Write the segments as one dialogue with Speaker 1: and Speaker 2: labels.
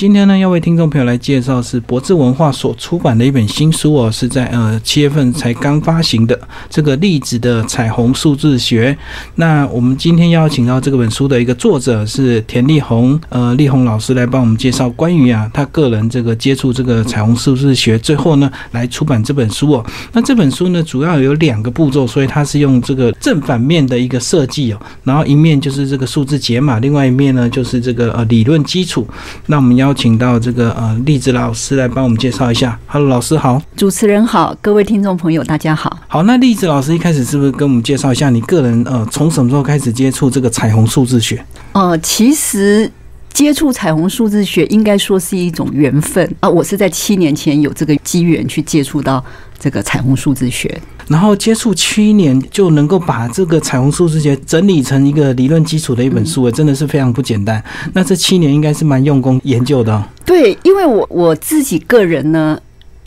Speaker 1: 今天呢，要为听众朋友来介绍是博智文化所出版的一本新书哦，是在呃七月份才刚发行的这个粒子的彩虹数字学。那我们今天邀请到这本书的一个作者是田立红，呃，立红老师来帮我们介绍关于啊他个人这个接触这个彩虹数字学，最后呢来出版这本书哦。那这本书呢主要有两个步骤，所以它是用这个正反面的一个设计哦，然后一面就是这个数字解码，另外一面呢就是这个呃理论基础。那我们要邀请到这个呃栗子老师来帮我们介绍一下。Hello，老师好，
Speaker 2: 主持人好，各位听众朋友大家好。
Speaker 1: 好，那栗子老师一开始是不是跟我们介绍一下你个人呃从什么时候开始接触这个彩虹数字学？
Speaker 2: 呃，其实接触彩虹数字学应该说是一种缘分啊。我是在七年前有这个机缘去接触到这个彩虹数字学。
Speaker 1: 然后接触七年就能够把这个彩虹数字学整理成一个理论基础的一本书，真的是非常不简单。那这七年应该是蛮用功研究的。
Speaker 2: 对，因为我我自己个人呢，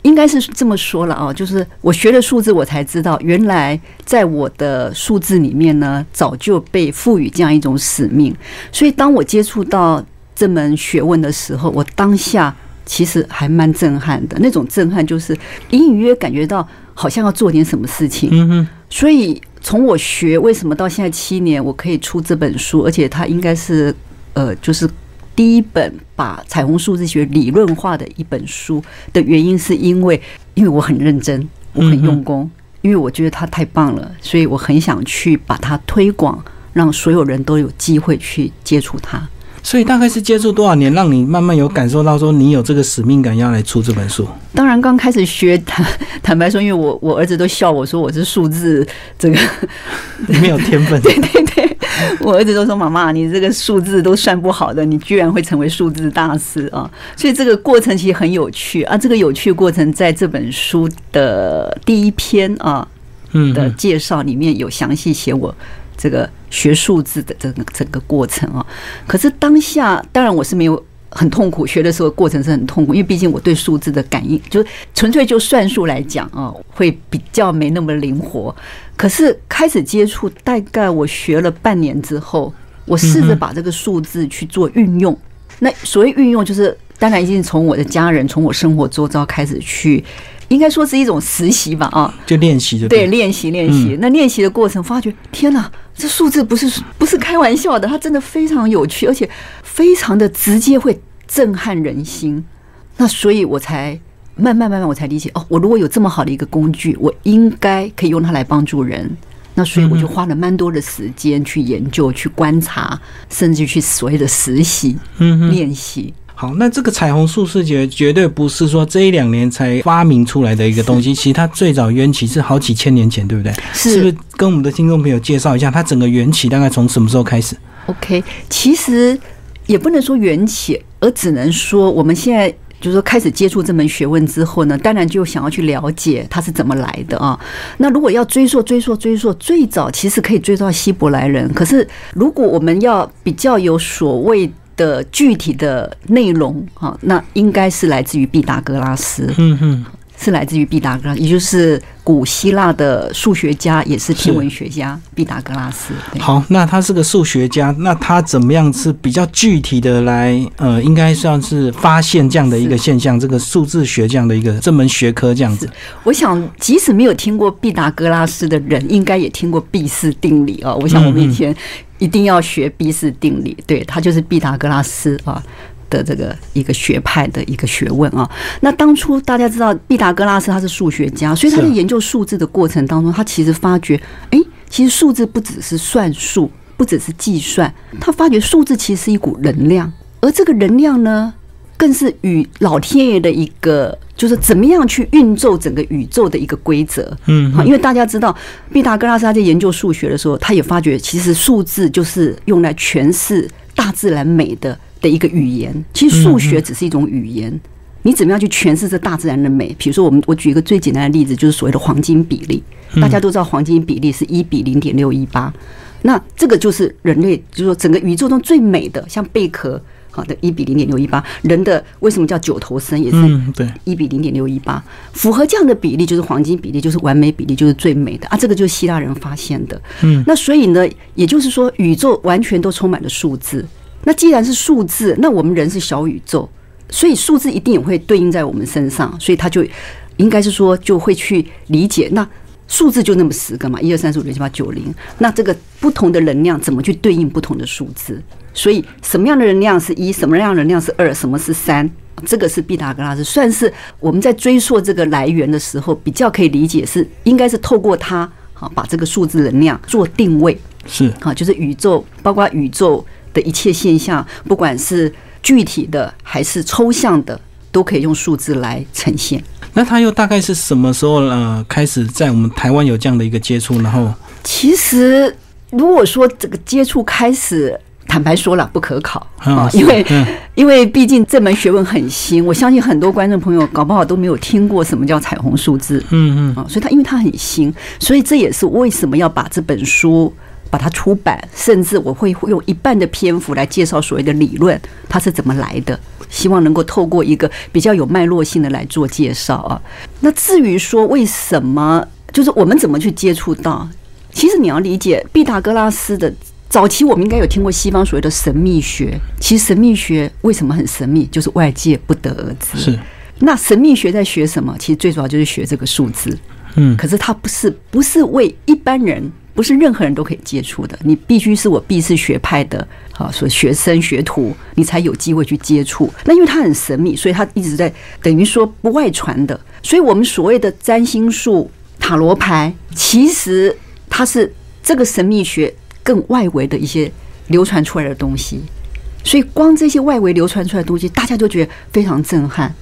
Speaker 2: 应该是这么说了啊，就是我学了数字，我才知道原来在我的数字里面呢，早就被赋予这样一种使命。所以当我接触到这门学问的时候，我当下其实还蛮震撼的。那种震撼就是隐隐约感觉到。好像要做点什么事情，嗯哼，所以从我学为什么到现在七年，我可以出这本书，而且它应该是呃，就是第一本把彩虹数字学理论化的一本书的原因，是因为因为我很认真，我很用功，因为我觉得它太棒了，所以我很想去把它推广，让所有人都有机会去接触它。
Speaker 1: 所以大概是接触多少年，让你慢慢有感受到说你有这个使命感，要来出这本书。
Speaker 2: 当然，刚开始学坦坦白说，因为我我儿子都笑我说我是数字这个
Speaker 1: 没有天分。
Speaker 2: 对对对，我儿子都说妈妈，你这个数字都算不好的，你居然会成为数字大师啊！所以这个过程其实很有趣啊。这个有趣过程在这本书的第一篇啊的介绍里面有详细写我。这个学数字的整个整个过程啊，可是当下当然我是没有很痛苦，学的时候过程是很痛苦，因为毕竟我对数字的感应，就是纯粹就算术来讲啊，会比较没那么灵活。可是开始接触，大概我学了半年之后，我试着把这个数字去做运用。那所谓运用，就是当然已经从我的家人，从我生活周遭开始去。应该说是一种实习吧，啊，
Speaker 1: 就练习的
Speaker 2: 对，练习练习。那练习的过程，发觉天哪，这数字不是不是开玩笑的，它真的非常有趣，而且非常的直接，会震撼人心。那所以我才慢慢慢慢，我才理解哦，我如果有这么好的一个工具，我应该可以用它来帮助人。那所以我就花了蛮多的时间去研究、去观察，甚至去所谓的实习、练习。
Speaker 1: 好，那这个彩虹数视觉绝对不是说这一两年才发明出来的一个东西，其实它最早缘起是好几千年前，对不对？
Speaker 2: 是
Speaker 1: 不是？跟我们的听众朋友介绍一下，它整个缘起大概从什么时候开始
Speaker 2: ？OK，其实也不能说缘起，而只能说我们现在就是说开始接触这门学问之后呢，当然就想要去了解它是怎么来的啊。那如果要追溯、追溯、追溯，最早其实可以追溯到希伯来人。可是如果我们要比较有所谓。的具体的内容哈，那应该是来自于毕达哥拉斯，嗯哼，是来自于毕达哥，也就是古希腊的数学家，也是天文学家毕达哥拉斯。
Speaker 1: 好，那他是个数学家，那他怎么样是比较具体的来呃，应该算是发现这样的一个现象，这个数字学这样的一个这门学科这样子。
Speaker 2: 我想，即使没有听过毕达哥拉斯的人，应该也听过毕氏定理啊。我想，我们以前。一定要学毕氏定理，对，他就是毕达哥拉斯啊的这个一个学派的一个学问啊。那当初大家知道毕达哥拉斯他是数学家，所以他在研究数字的过程当中，他其实发觉，哎，其实数字不只是算术，不只是计算，他发觉数字其实是一股能量，而这个能量呢。更是与老天爷的一个，就是怎么样去运作整个宇宙的一个规则。嗯，因为大家知道，毕达哥拉斯他在研究数学的时候，他也发觉，其实数字就是用来诠释大自然美的的一个语言。其实数学只是一种语言，你怎么样去诠释这大自然的美？比如说，我们我举一个最简单的例子，就是所谓的黄金比例。大家都知道，黄金比例是一比零点六一八。那这个就是人类，就是说整个宇宙中最美的，像贝壳。好的，一比零点六一八，人的为什么叫九头身也是
Speaker 1: 对
Speaker 2: 一比零点六一八，符合这样的比例就是黄金比例，就是完美比例，就是最美的啊！这个就是希腊人发现的。嗯，那所以呢，也就是说，宇宙完全都充满了数字。那既然是数字，那我们人是小宇宙，所以数字一定也会对应在我们身上，所以他就应该是说就会去理解那。数字就那么十个嘛，一二三四五六七八九零。那这个不同的能量怎么去对应不同的数字？所以什么样的能量是一，什么样的能量是二，什么是三？这个是毕达哥拉斯，算是我们在追溯这个来源的时候，比较可以理解是应该是透过它，好把这个数字能量做定位，
Speaker 1: 是
Speaker 2: 好，就是宇宙，包括宇宙的一切现象，不管是具体的还是抽象的，都可以用数字来呈现。
Speaker 1: 那他又大概是什么时候呃开始在我们台湾有这样的一个接触？然后，
Speaker 2: 其实如果说这个接触开始，坦白说了不可考啊，因为因为毕竟这门学问很新，我相信很多观众朋友搞不好都没有听过什么叫彩虹数字，
Speaker 1: 嗯嗯
Speaker 2: 啊，所以它因为它很新，所以这也是为什么要把这本书把它出版，甚至我会用一半的篇幅来介绍所谓的理论它是怎么来的。希望能够透过一个比较有脉络性的来做介绍啊。那至于说为什么，就是我们怎么去接触到？其实你要理解毕达哥拉斯的早期，我们应该有听过西方所谓的神秘学。其实神秘学为什么很神秘？就是外界不得而知。
Speaker 1: 是。
Speaker 2: 那神秘学在学什么？其实最主要就是学这个数字。
Speaker 1: 嗯。
Speaker 2: 可是它不是不是为一般人。不是任何人都可以接触的，你必须是我毕氏学派的啊，所学生学徒，你才有机会去接触。那因为它很神秘，所以它一直在等于说不外传的。所以我们所谓的占星术、塔罗牌，其实它是这个神秘学更外围的一些流传出来的东西。所以光这些外围流传出来的东西，大家就觉得非常震撼。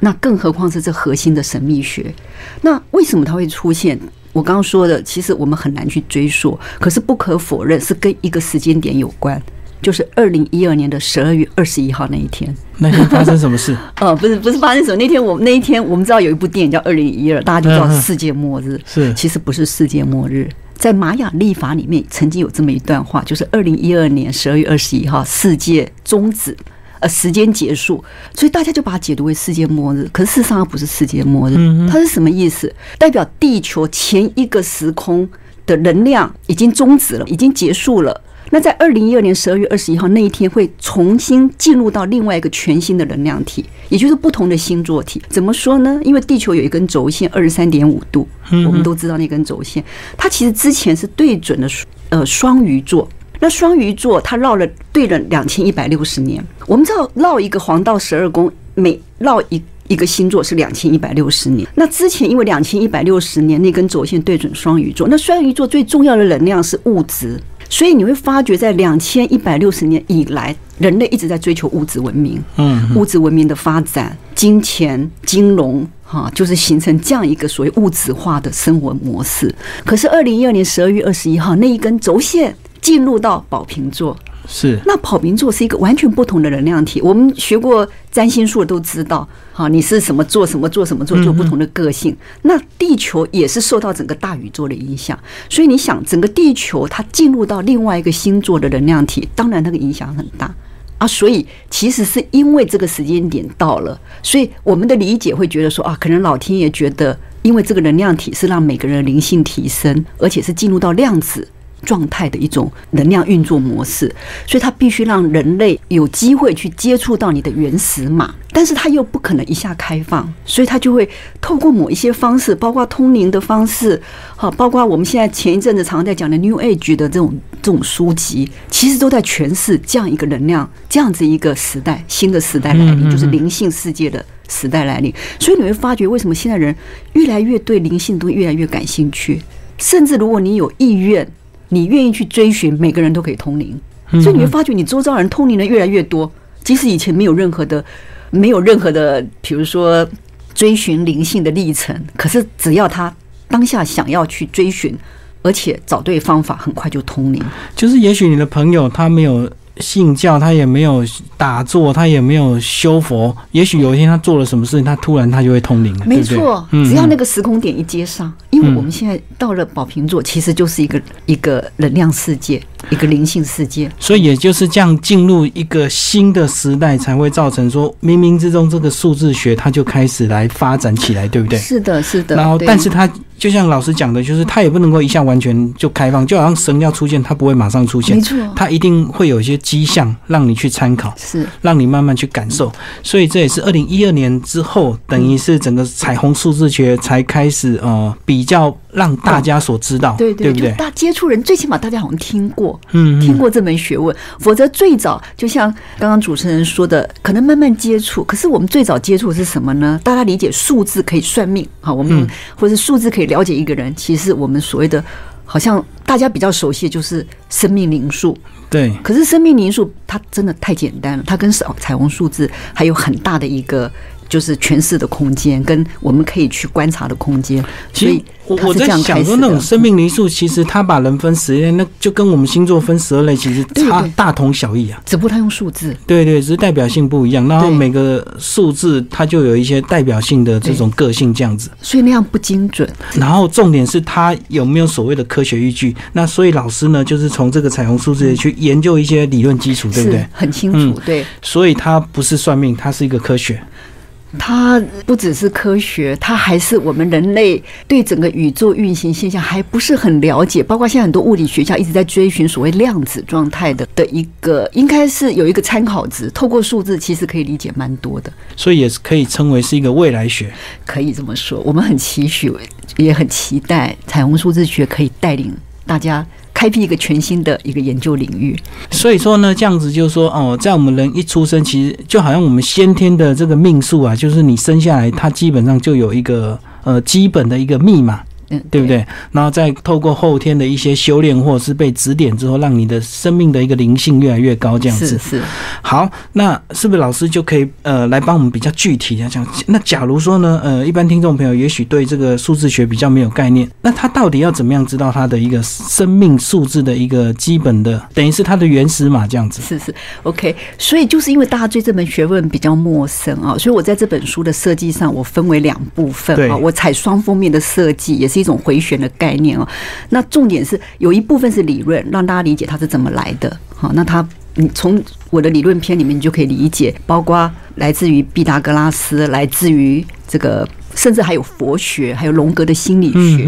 Speaker 2: 那更何况是这核心的神秘学？那为什么它会出现？我刚刚说的，其实我们很难去追溯，可是不可否认是跟一个时间点有关，就是二零一二年的十二月二十一号那一天。
Speaker 1: 那天发生什么事？
Speaker 2: 呃，不是不是发生什么，那天我们那一天我们知道有一部电影叫《二零一二》，大家就知道世界末日。
Speaker 1: 是，
Speaker 2: 其实不是世界末日，在玛雅历法里面曾经有这么一段话，就是二零一二年十二月二十一号，世界终止。呃，时间结束，所以大家就把它解读为世界末日。可是事实上它不是世界末日，它是什么意思？代表地球前一个时空的能量已经终止了，已经结束了。那在二零一二年十二月二十一号那一天，会重新进入到另外一个全新的能量体，也就是不同的星座体。怎么说呢？因为地球有一根轴线，二十三点五度，我们都知道那根轴线，它其实之前是对准的呃双鱼座。那双鱼座它绕了对了两千一百六十年，我们知道绕一个黄道十二宫，每绕一一个星座是两千一百六十年。那之前因为两千一百六十年那根轴线对准双鱼座，那双鱼座最重要的能量是物质，所以你会发觉在两千一百六十年以来，人类一直在追求物质文明，
Speaker 1: 嗯，
Speaker 2: 物质文明的发展，金钱、金融，哈，就是形成这样一个所谓物质化的生活模式。可是二零一二年十二月二十一号那一根轴线。进入到宝瓶座，
Speaker 1: 是
Speaker 2: 那宝瓶座是一个完全不同的能量体。我们学过占星术都知道，好，你是什么做什么做什么做，就不同的个性。那地球也是受到整个大宇宙的影响，所以你想，整个地球它进入到另外一个星座的能量体，当然那个影响很大啊。所以其实是因为这个时间点到了，所以我们的理解会觉得说啊，可能老天爷觉得，因为这个能量体是让每个人灵性提升，而且是进入到量子。状态的一种能量运作模式，所以它必须让人类有机会去接触到你的原始码，但是它又不可能一下开放，所以它就会透过某一些方式，包括通灵的方式，好，包括我们现在前一阵子常在讲的 New Age 的这种这种书籍，其实都在诠释这样一个能量，这样子一个时代，新的时代来临，就是灵性世界的时代来临。所以你会发觉，为什么现在人越来越对灵性都越来越感兴趣，甚至如果你有意愿。你愿意去追寻，每个人都可以通灵，所以你会发觉你周遭人通灵的越来越多。即使以前没有任何的、没有任何的，比如说追寻灵性的历程，可是只要他当下想要去追寻，而且找对方法，很快就通灵。
Speaker 1: 就是也许你的朋友他没有。信教，他也没有打坐，他也没有修佛。也许有一天他做了什么事情，他突然他就会通灵了。
Speaker 2: 没错，只要那个时空点一接上，因为我们现在到了宝瓶座，其实就是一个一个能量世界，一个灵性世界。
Speaker 1: 所以也就是这样进入一个新的时代，才会造成说冥冥之中这个数字学它就开始来发展起来，对不对？
Speaker 2: 是的，是的。
Speaker 1: 然后，但是它就像老师讲的，就是它也不能够一下完全就开放，就好像神要出现，它不会马上出现
Speaker 2: 没，错，
Speaker 1: 它一定会有一些迹象让你去参考。
Speaker 2: 是
Speaker 1: 让你慢慢去感受，所以这也是二零一二年之后，等于是整个彩虹数字学才开始呃比较让大家所知道，
Speaker 2: 对
Speaker 1: 对不对？
Speaker 2: 就大接触人，最起码大家好像听过，听过这门学问，否则最早就像刚刚主持人说的，可能慢慢接触。可是我们最早接触的是什么呢？大家理解数字可以算命，好，我们、
Speaker 1: 嗯
Speaker 2: 或者数字可以了解一个人，其实我们所谓的。好像大家比较熟悉的就是生命灵数，
Speaker 1: 对，
Speaker 2: 可是生命灵数它真的太简单了，它跟彩彩虹数字还有很大的一个就是诠释的空间，跟我们可以去观察的空间。所以
Speaker 1: 其实我我在想说，那种。生命灵数，其实它把人分十类，那就跟我们星座分十二类，其实差大同小异啊。
Speaker 2: 只不过它用数字，
Speaker 1: 对对，只是代表性不一样，然后
Speaker 2: 对
Speaker 1: 每个数字它就有一些代表性的这种个性这样子。
Speaker 2: 所以那样不精准。
Speaker 1: 然后重点是它有没有所谓的科学依据。那所以老师呢，就是从这个彩虹数字去研究一些理论基础，对不对？
Speaker 2: 很清楚，
Speaker 1: 嗯
Speaker 2: 对。
Speaker 1: 所以它不是算命，它是一个科学。
Speaker 2: 它不只是科学，它还是我们人类对整个宇宙运行现象还不是很了解。包括现在很多物理学家一直在追寻所谓量子状态的的一个，应该是有一个参考值。透过数字，其实可以理解蛮多的，
Speaker 1: 所以也是可以称为是一个未来学。
Speaker 2: 可以这么说。我们很期许，也很期待彩虹数字学可以带领大家开辟一个全新的一个研究领域。
Speaker 1: 所以说呢，这样子就是说，哦，在我们人一出生，其实就好像我们先天的这个命数啊，就是你生下来，它基本上就有一个呃基本的一个密码。
Speaker 2: 嗯，
Speaker 1: 对不？对？然后再透过后天的一些修炼，或者是被指点之后，让你的生命的一个灵性越来越高，这样子。
Speaker 2: 是是，
Speaker 1: 好，那是不是老师就可以呃来帮我们比较具体的讲？那假如说呢，呃，一般听众朋友也许对这个数字学比较没有概念，那他到底要怎么样知道他的一个生命数字的一个基本的，等于是他的原始码这样子？
Speaker 2: 是是，OK。所以就是因为大家对这门学问比较陌生啊，所以我在这本书的设计上，我分为两部分
Speaker 1: 对
Speaker 2: 啊。我采双封面的设计，也是一种回旋的概念哦。那重点是有一部分是理论，让大家理解它是怎么来的。好，那它你从我的理论篇里面，你就可以理解，包括来自于毕达哥拉斯，来自于这个，甚至还有佛学，还有龙格的心理学。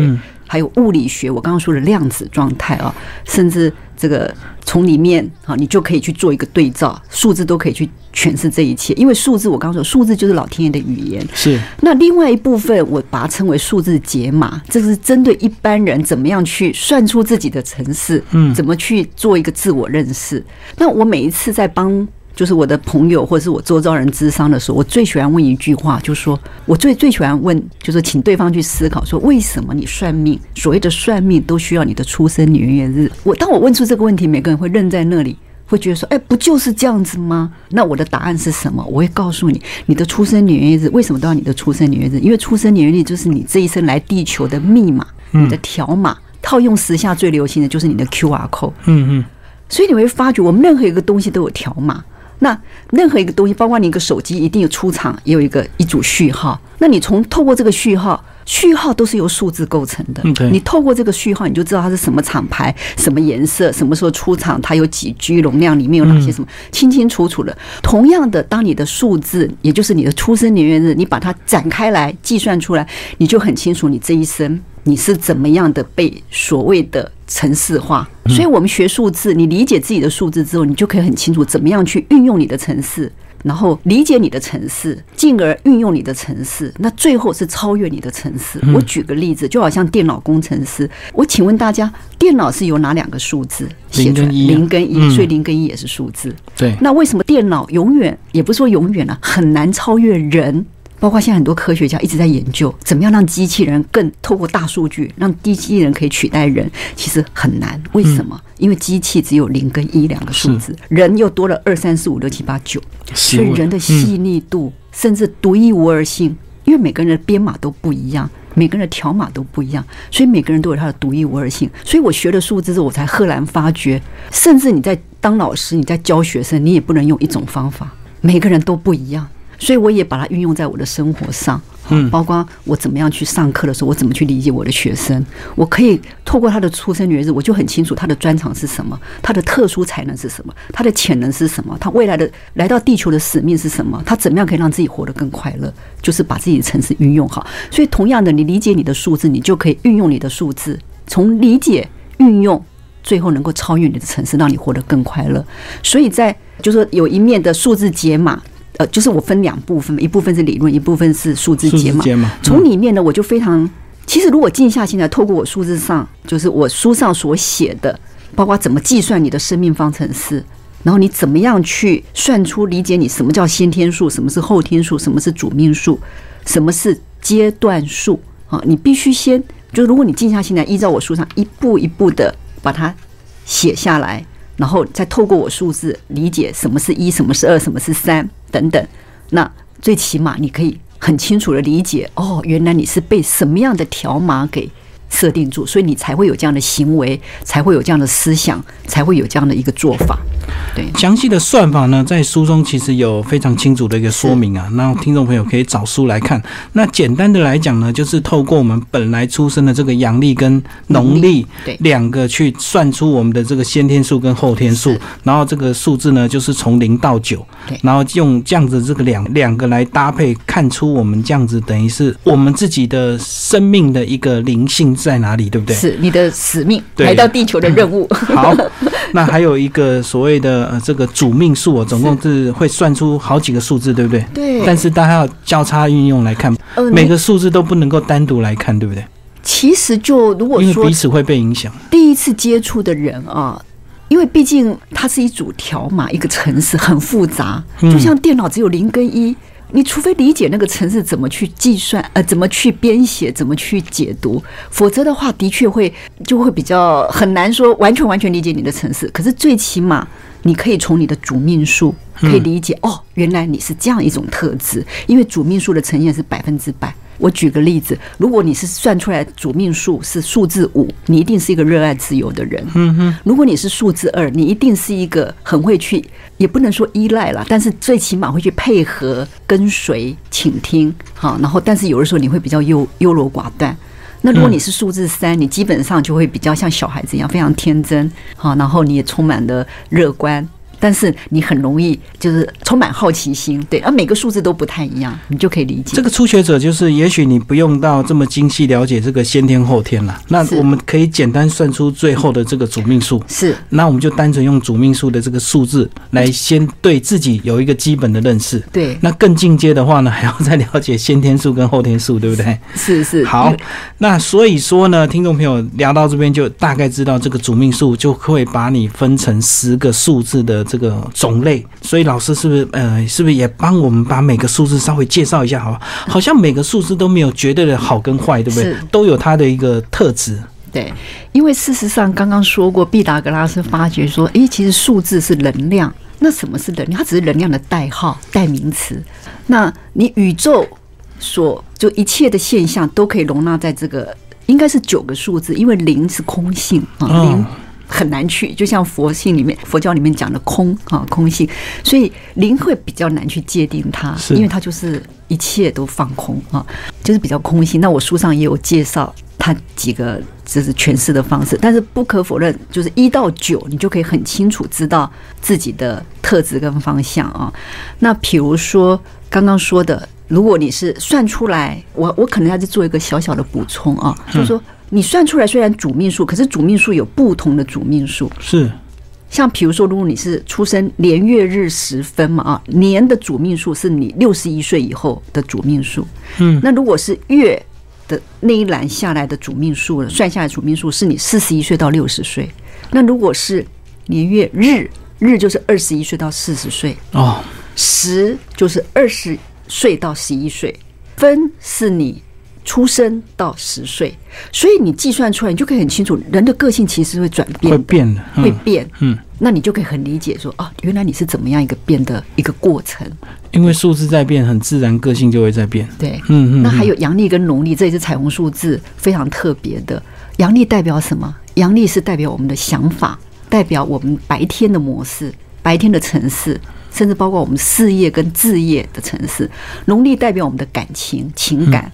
Speaker 2: 还有物理学，我刚刚说的量子状态啊，甚至这个从里面啊，你就可以去做一个对照，数字都可以去诠释这一切。因为数字，我刚刚说，数字就是老天爷的语言。
Speaker 1: 是
Speaker 2: 那另外一部分，我把它称为数字解码，这是针对一般人怎么样去算出自己的城市，
Speaker 1: 嗯
Speaker 2: 怎么去做一个自我认识。那我每一次在帮。就是我的朋友或者是我周遭人咨商的时候，我最喜欢问一句话，就是说我最最喜欢问，就是请对方去思考，说为什么你算命？所谓的算命都需要你的出生年月日。我当我问出这个问题，每个人会愣在那里，会觉得说，哎，不就是这样子吗？那我的答案是什么？我会告诉你，你的出生年月日为什么都要你的出生年月日？因为出生年月日就是你这一生来地球的密码，你的条码。套用时下最流行的就是你的 QR code。
Speaker 1: 嗯嗯
Speaker 2: 所以你会发觉，我们任何一个东西都有条码。那任何一个东西，包括你一个手机，一定有出厂，也有一个一组序号。那你从透过这个序号，序号都是由数字构成的。你透过这个序号，你就知道它是什么厂牌、什么颜色、什么时候出厂，它有几 G 容量，里面有哪些什么，清清楚楚的。同样的，当你的数字，也就是你的出生年月日，你把它展开来计算出来，你就很清楚你这一生你是怎么样的被所谓的城市化。所以我们学数字，你理解自己的数字之后，你就可以很清楚怎么样去运用你的程式。然后理解你的城市，进而运用你的城市，那最后是超越你的城市。我举个例子，就好像电脑工程师，我请问大家，电脑是由哪两个数字写出来？
Speaker 1: 零跟一
Speaker 2: 所以零跟一也是数字。
Speaker 1: 对，
Speaker 2: 那为什么电脑永远也不是说永远啊，很难超越人？包括现在很多科学家一直在研究，怎么样让机器人更透过大数据，让机器人可以取代人，其实很难。为什么？因为机器只有零跟一两个数字，人又多了二三四五六七八九，所以人的细腻度、甚至独一无二性，因为每个人的编码都不一样。每个人的条码都不一样，所以每个人都有他的独一无二性。所以我学了数字之后，我才赫然发觉，甚至你在当老师，你在教学生，你也不能用一种方法，每个人都不一样。所以我也把它运用在我的生活上。
Speaker 1: 嗯
Speaker 2: 包括我怎么样去上课的时候，我怎么去理解我的学生，我可以透过他的出生年月日，我就很清楚他的专长是什么，他的特殊才能是什么，他的潜能是什么，他未来的来到地球的使命是什么，他怎么样可以让自己活得更快乐，就是把自己的城市运用好。所以，同样的，你理解你的数字，你就可以运用你的数字，从理解运用。最后能够超越你的城市，让你活得更快乐。所以在就是说有一面的数字解码，呃，就是我分两部分，一部分是理论，一部分是数字
Speaker 1: 数
Speaker 2: 解码。
Speaker 1: 字解码，
Speaker 2: 从里面呢，我就非常，其实如果静下心来，透过我数字上，就是我书上所写的，包括怎么计算你的生命方程式，然后你怎么样去算出理解你什么叫先天数，什么是后天数，什么是主命数，什么是阶段数啊？你必须先，就如果你静下心来，依照我书上一步一步的把它写下来，然后再透过我数字理解什么是一，什么是二，什么是三等等。那最起码你可以很清楚的理解，哦，原来你是被什么样的条码给设定住，所以你才会有这样的行为，才会有这样的思想，才会有这样的一个做法。对，
Speaker 1: 详细的算法呢，在书中其实有非常清楚的一个说明啊，那听众朋友可以找书来看。那简单的来讲呢，就是透过我们本来出生的这个阳历跟农历
Speaker 2: 对。
Speaker 1: 两个去算出我们的这个先天数跟后天数，然后这个数字呢就是从零到九
Speaker 2: 对，
Speaker 1: 然后用这样子这个两两个来搭配，看出我们这样子等于是我们自己的生命的一个灵性在哪里，对不对？
Speaker 2: 是你的使命，来到地球的任务。
Speaker 1: 好，那还有一个所谓的呃这个主命数哦，总共是会算出好几个数字，对不对？
Speaker 2: 对
Speaker 1: 但是大家要交叉运用来看，
Speaker 2: 呃，
Speaker 1: 每个数字都不能够单独来看，对不对？
Speaker 2: 其实就如果说
Speaker 1: 彼此会被影响。
Speaker 2: 第一次接触的人啊，因为毕竟它是一组条码，一个城市很复杂，
Speaker 1: 嗯
Speaker 2: 就像电脑只有零跟一。你除非理解那个城市怎么去计算，呃，怎么去编写，怎么去解读，否则的话，的确会就会比较很难说完全完全理解你的城市。可是最起码你可以从你的主命数可以理解，哦，原来你是这样一种特质，因为主命数的呈现是百分之百。我举个例子，如果你是算出来主命数是数字五，你一定是一个热爱自由的人。
Speaker 1: 嗯哼，
Speaker 2: 如果你是数字二，你一定是一个很会去，也不能说依赖啦，但是最起码会去配合、跟随、倾听，好，然后但是有的时候你会比较优优柔寡断。那如果你是数字三，你基本上就会比较像小孩子一样，非常天真，好，然后你也充满了乐观。但是你很容易就是充满好奇心，对，而每个数字都不太一样，你就可以理解。
Speaker 1: 这个初学者就是，也许你不用到这么精细了解这个先天后天了，那我们可以简单算出最后的这个主命数。
Speaker 2: 是
Speaker 1: 那我们就单纯用主命数的这个数字来先对自己有一个基本的认识。
Speaker 2: 对，
Speaker 1: 那更进阶的话呢，还要再了解先天数跟后天数，对不对？
Speaker 2: 是是
Speaker 1: 好，那所以说呢，听众朋友聊到这边就大概知道这个主命数就会把你分成十个数字的这个种类。所以老师是不是呃，是不是也帮我们把每个数字稍微介绍一下？好吧？好像每个数字都没有绝对的好跟坏，对不对
Speaker 2: 是？
Speaker 1: 都有它的一个特质。
Speaker 2: 对，因为事实上刚刚说过，毕达哥拉斯发觉说，诶，其实数字是能量。那什么是能量？它只是能量的代号、代名词。那你宇宙所就一切的现象都可以容纳在这个，应该是九个数字，因为零是空性啊，
Speaker 1: 哦
Speaker 2: 零很难去，就像佛性里面、佛教里面讲的空啊，空性，所以灵会比较难去界定它，因为它就是一切都放空啊，就是比较空性。那我书上也有介绍它几个就是诠释的方式，但是不可否认，就是一到九，你就可以很清楚知道自己的特质跟方向啊。那比如说刚刚说的，如果你是算出来，我我可能要去做一个小小的补充啊，就是说你算出来虽然主命数，可是主命数有不同的主命数，
Speaker 1: 是。
Speaker 2: 像比如说，如果你是出生年月日时分嘛啊，年的主命数是你六十一岁以后的主命数。
Speaker 1: 嗯，
Speaker 2: 那如果是月的那一栏下来的主命数了，算下来主命数是你四十一岁到六十岁。那如果是年月日，日就是二十一岁到四十岁，
Speaker 1: 哦，
Speaker 2: 时就是二十岁到十一岁，分是你出生到十岁，所以你计算出来，你就可以很清楚，人的个性其实会转变，
Speaker 1: 会变的，嗯
Speaker 2: 会变。
Speaker 1: 嗯，
Speaker 2: 那你就可以很理解说，哦，原来你是怎么样一个变的一个过程。
Speaker 1: 因为数字在变，很自然个性就会在变。
Speaker 2: 对，
Speaker 1: 嗯嗯，
Speaker 2: 那还有阳历跟农历，这也是彩虹数字非常特别的。阳历代表什么？阳历是代表我们的想法，代表我们白天的模式、白天的城市。甚至包括我们事业跟置业的城市。农历代表我们的感情、情感，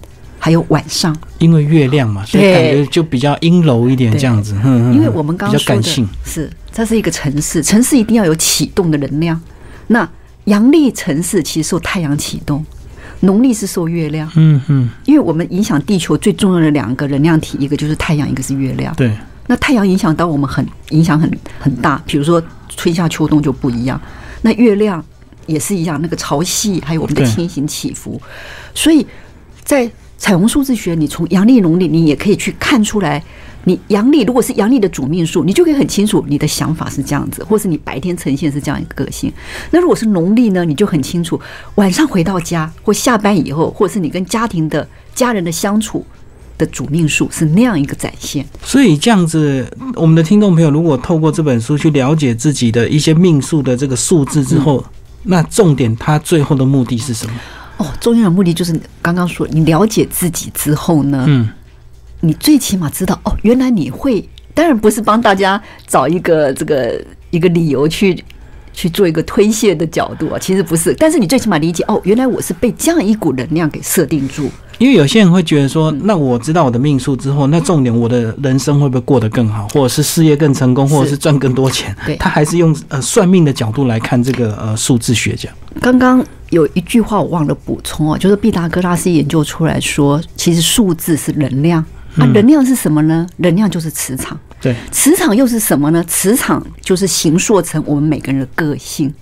Speaker 2: 还有晚上。
Speaker 1: 因为月亮嘛，所以感觉就比较阴柔一点这样子。
Speaker 2: 因为我们刚刚说的是，它是一个城市，城市一定要有启动的能量。那阳历城市其实受太阳启动，农历是受月亮，
Speaker 1: 嗯嗯，
Speaker 2: 因为我们影响地球最重要的两个能量体，一个就是太阳，一个是月亮。
Speaker 1: 对，
Speaker 2: 那太阳影响到我们很影响很很大，比如说春夏秋冬就不一样。那月亮也是一样，那个潮汐还有我们的
Speaker 1: 对
Speaker 2: 天行起伏，所以在彩虹数字学，你从阳历、农历，你也可以去看出来。你阳历如果是阳历的主命数，你就可以很清楚你的想法是这样子，或是你白天呈现是这样一个个性。那如果是农历呢，你就很清楚，晚上回到家或下班以后，或者是你跟家庭的家人的相处的主命数是那样一个展现。
Speaker 1: 所以这样子，我们的听众朋友如果透过这本书去了解自己的一些命数的这个数字之后，那重点它最后的目的是什么？
Speaker 2: 哦，重要的目的就是刚刚说，你了解自己之后呢，
Speaker 1: 嗯，
Speaker 2: 你最起码知道哦，原来你会，当然不是帮大家找一个这个一个理由去去做一个推卸的角度啊，其实不是，但是你最起码理解哦，原来我是被这样一股能量给设定住，
Speaker 1: 因为有些人会觉得说，那我知道我的命数之后，那重点我的人生会不会过得更好，或者是事业更成功，或者是赚更多钱？
Speaker 2: 对
Speaker 1: 他还是用呃算命的角度来看这个呃数字学讲。
Speaker 2: 刚刚有一句话我忘了补充哦，就是毕达哥拉斯研究出来说，其实数字是能量啊，能量是什么呢？能量就是磁场。
Speaker 1: 对，
Speaker 2: 磁场又是什么呢？磁场就是形塑成我们每个人的个性。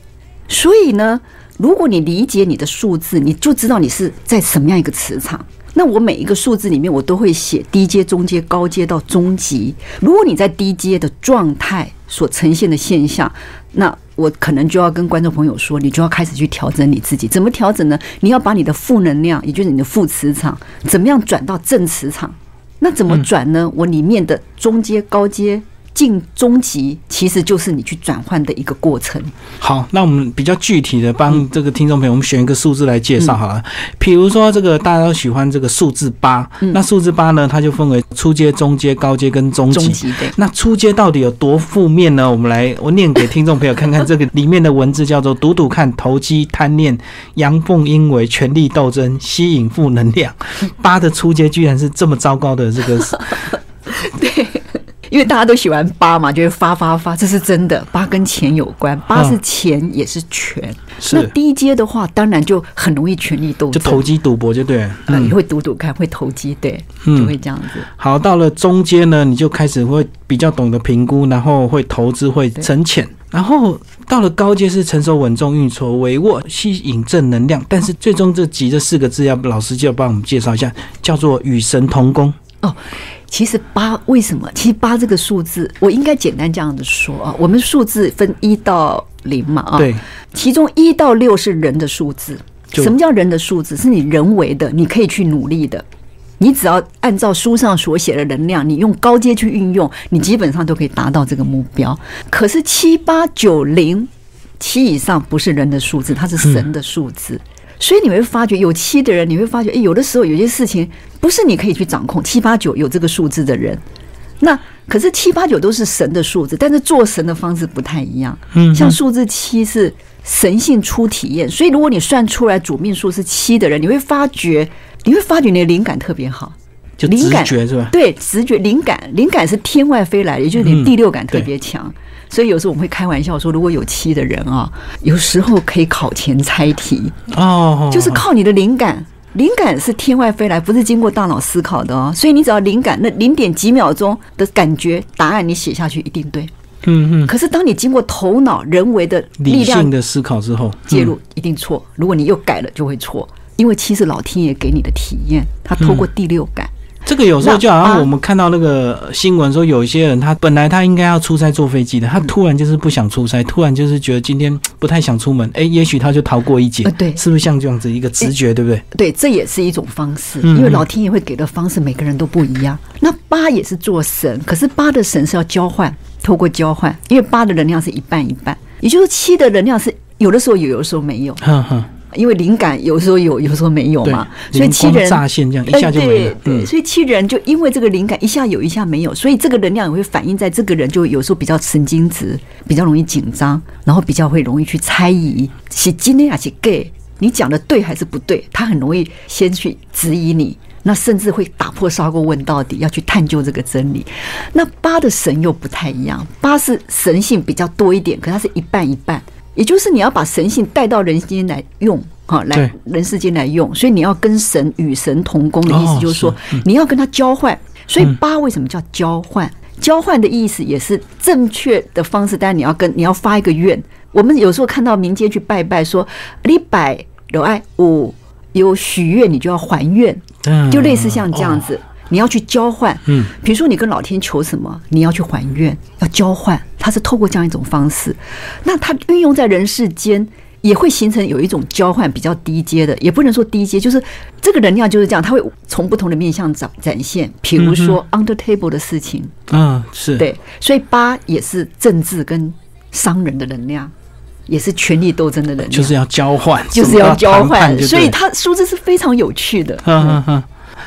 Speaker 2: 所以呢，如果你理解你的数字，你就知道你是在什么样一个磁场。那我每一个数字里面，我都会写低阶、中阶、高阶到中级。如果你在低阶的状态所呈现的现象，那我可能就要跟观众朋友说，你就要开始去调整你自己。怎么调整呢？你要把你的负能量，也就是你的负磁场，怎么样转到正磁场？那怎么转呢？我里面的中阶、高阶、进中级，其实就是你去转换的一个过程。
Speaker 1: 好，那我们比较具体的帮这个听众朋友，我们选一个数字来介绍好了。比如说这个大家都喜欢这个数字八，那数字八呢，它就分为初阶、中阶、高阶跟中级。
Speaker 2: 中级对，
Speaker 1: 那初阶到底有多负面呢？我们来，我念给听众朋友看看，这个里面的文字叫做“赌赌看，投机、贪念、阳奉阴违、权力斗争、吸引负能量”。八的初阶居然是这么糟糕的这个，
Speaker 2: 因为大家都喜欢八嘛，就是发发发，这是真的。八跟钱有关，八是钱也是权。那低阶的话，当然就很容易权力斗争，
Speaker 1: 就投机赌博就对了。
Speaker 2: 呃，
Speaker 1: 嗯
Speaker 2: 也会赌赌看，会投机，对，
Speaker 1: 嗯
Speaker 2: 就会这样子。
Speaker 1: 好，到了中间呢，你就开始会比较懂得评估，然后会投资，会沉潜。然后到了高阶是成熟稳重、运筹帷幄、吸引正能量。但是最终这集这四个字，要不老师就要帮我们介绍一下，叫做与神同工。
Speaker 2: 其实八为什么？其实八这个数字，我应该简单这样子说啊，我们数字分一到零嘛啊，
Speaker 1: 对，
Speaker 2: 其中一到六是人的数字。什么叫人的数字？是你人为的，你可以去努力的。你只要按照书上所写的能量，你用高阶去运用，你基本上都可以达到这个目标。可是七八九零七以上不是人的数字，它是神的数字。所以你会发觉，有七的人，你会发觉，诶，有的时候有些事情不是你可以去掌控。七八九有这个数字的人，那可是七八九都是神的数字，但是做神的方式不太一样。
Speaker 1: 嗯
Speaker 2: 像数字七是神性初体验，所以如果你算出来主命数是七的人，你会发觉，你会发觉你的灵感特别好。
Speaker 1: 就直
Speaker 2: 灵感
Speaker 1: 觉是吧？
Speaker 2: 对，直觉、灵感，灵感是天外飞来的，也就是你第六感特别强。所以有时候我们会开玩笑说，如果有七的人啊，有时候可以考前猜题，
Speaker 1: 哦，
Speaker 2: 就是靠你的灵感。灵感是天外飞来，不是经过大脑思考的哦。所以你只要灵感，那零点几秒钟的感觉，答案你写下去一定对。
Speaker 1: 嗯嗯，
Speaker 2: 可是当你经过头脑人为的力
Speaker 1: 理
Speaker 2: 量
Speaker 1: 性的思考之后
Speaker 2: 介入，一定错。如果你又改了，就会错。因为七是老天爷给你的体验，他透过第六感。
Speaker 1: 这个有时候就好像我们看到那个新闻说，有一些人他本来他应该要出差坐飞机的，他突然就是不想出差，突然就是觉得今天不太想出门，哎，也许他就逃过一劫
Speaker 2: 呃，对
Speaker 1: 是不是像这样子一个直觉，对不对？
Speaker 2: 对，这也是一种方式，
Speaker 1: 嗯
Speaker 2: 因为老天爷会给的方式每个人都不一样。那八也是做神，可是八的神是要交换，透过交换，因为八的能量是一半一半，也就是七的能量是有的时候有，有的时候没有。因为灵感有时候有，有时候没有嘛，，所以七人
Speaker 1: 乍现这样一
Speaker 2: 哎
Speaker 1: 下就没了。
Speaker 2: 对所以七人就因为这个灵感一下有一下没有，所以这个能量也会反映在这个人就有时候比较神经质，比较容易紧张，然后比较会容易去猜疑，是今天还是 gay，你讲的对还是不对，他很容易先去质疑你。那甚至会打破砂锅问到底，要去探究这个真理。那八的神又不太一样，八是神性比较多一点，可它是一半一半，也就是你要把神性带到人间来用，哈，来人世间来用，所以你要跟神与神同工的意
Speaker 1: 哦
Speaker 2: 思，就是说
Speaker 1: 是
Speaker 2: 你要跟他交换。所以八为什么叫交换？交换的意思也是正确的方式，但是你要跟你要发一个愿。我们有时候看到民间去拜拜说，你拜有爱五有许愿，你就要还愿，
Speaker 1: 嗯
Speaker 2: 就类似像这样子。你要去交换，
Speaker 1: 嗯，
Speaker 2: 比如说你跟老天求什么，你要去还愿，要交换，它是透过这样一种方式。那它运用在人世间，也会形成有一种交换比较低阶的，也不能说低阶，就是这个能量就是这样，它会从不同的面向展展现。比如说 under table 的事情，
Speaker 1: 嗯是，
Speaker 2: 对，所以八也是政治跟商人的能量，也是权力斗争的能量，
Speaker 1: 就是要交换，
Speaker 2: 就是要交换，所以它数字是非常有趣的。
Speaker 1: 嗯嗯嗯。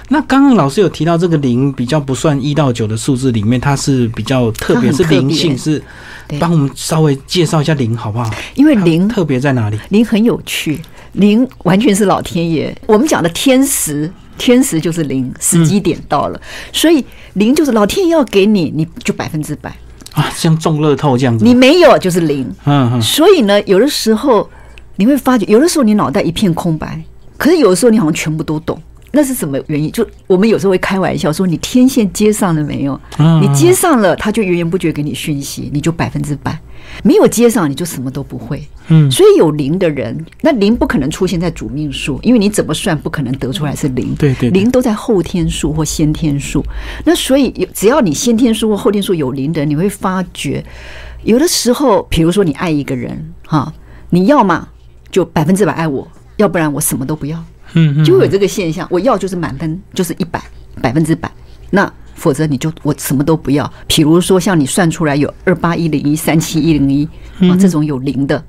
Speaker 1: 那刚刚老师有提到这个零比较不算一到九的数字里面，它是比较特别，是灵性，是帮我们稍微介绍一下零好不好？
Speaker 2: 因为零
Speaker 1: 特别在哪里？
Speaker 2: 零很有趣，零完全是老天爷。我们讲的天时，天时就是零，时机点到了，所以零就是老天爷要给你，你就百分之百；
Speaker 1: 啊，像中乐透这样子。
Speaker 2: 你没有就是零。
Speaker 1: 嗯嗯
Speaker 2: 所以呢，有的时候你会发觉，有的时候你脑袋一片空白，可是有的时候你好像全部都懂。那是什么原因？就我们有时候会开玩笑说，你天线接上了没有？
Speaker 1: 嗯
Speaker 2: 你接上了，他就源源不绝给你讯息，你就百分之百；没有接上，你就什么都不会。
Speaker 1: 嗯
Speaker 2: 所以有零的人，那零不可能出现在主命数，因为你怎么算不可能得出来是零。
Speaker 1: 对对对
Speaker 2: 零都在后天数或先天数。那所以有只要你先天数或后天数有零的人，你会发觉，有的时候，比如说你爱一个人，哈，你要么就百分之百爱我，要不然我什么都不要。就有这个现象，我要就是满分，就是一百百分之百，那否则你就我什么都不要。比如说像你算出来有二八一零一、三七一零一啊这种有零的，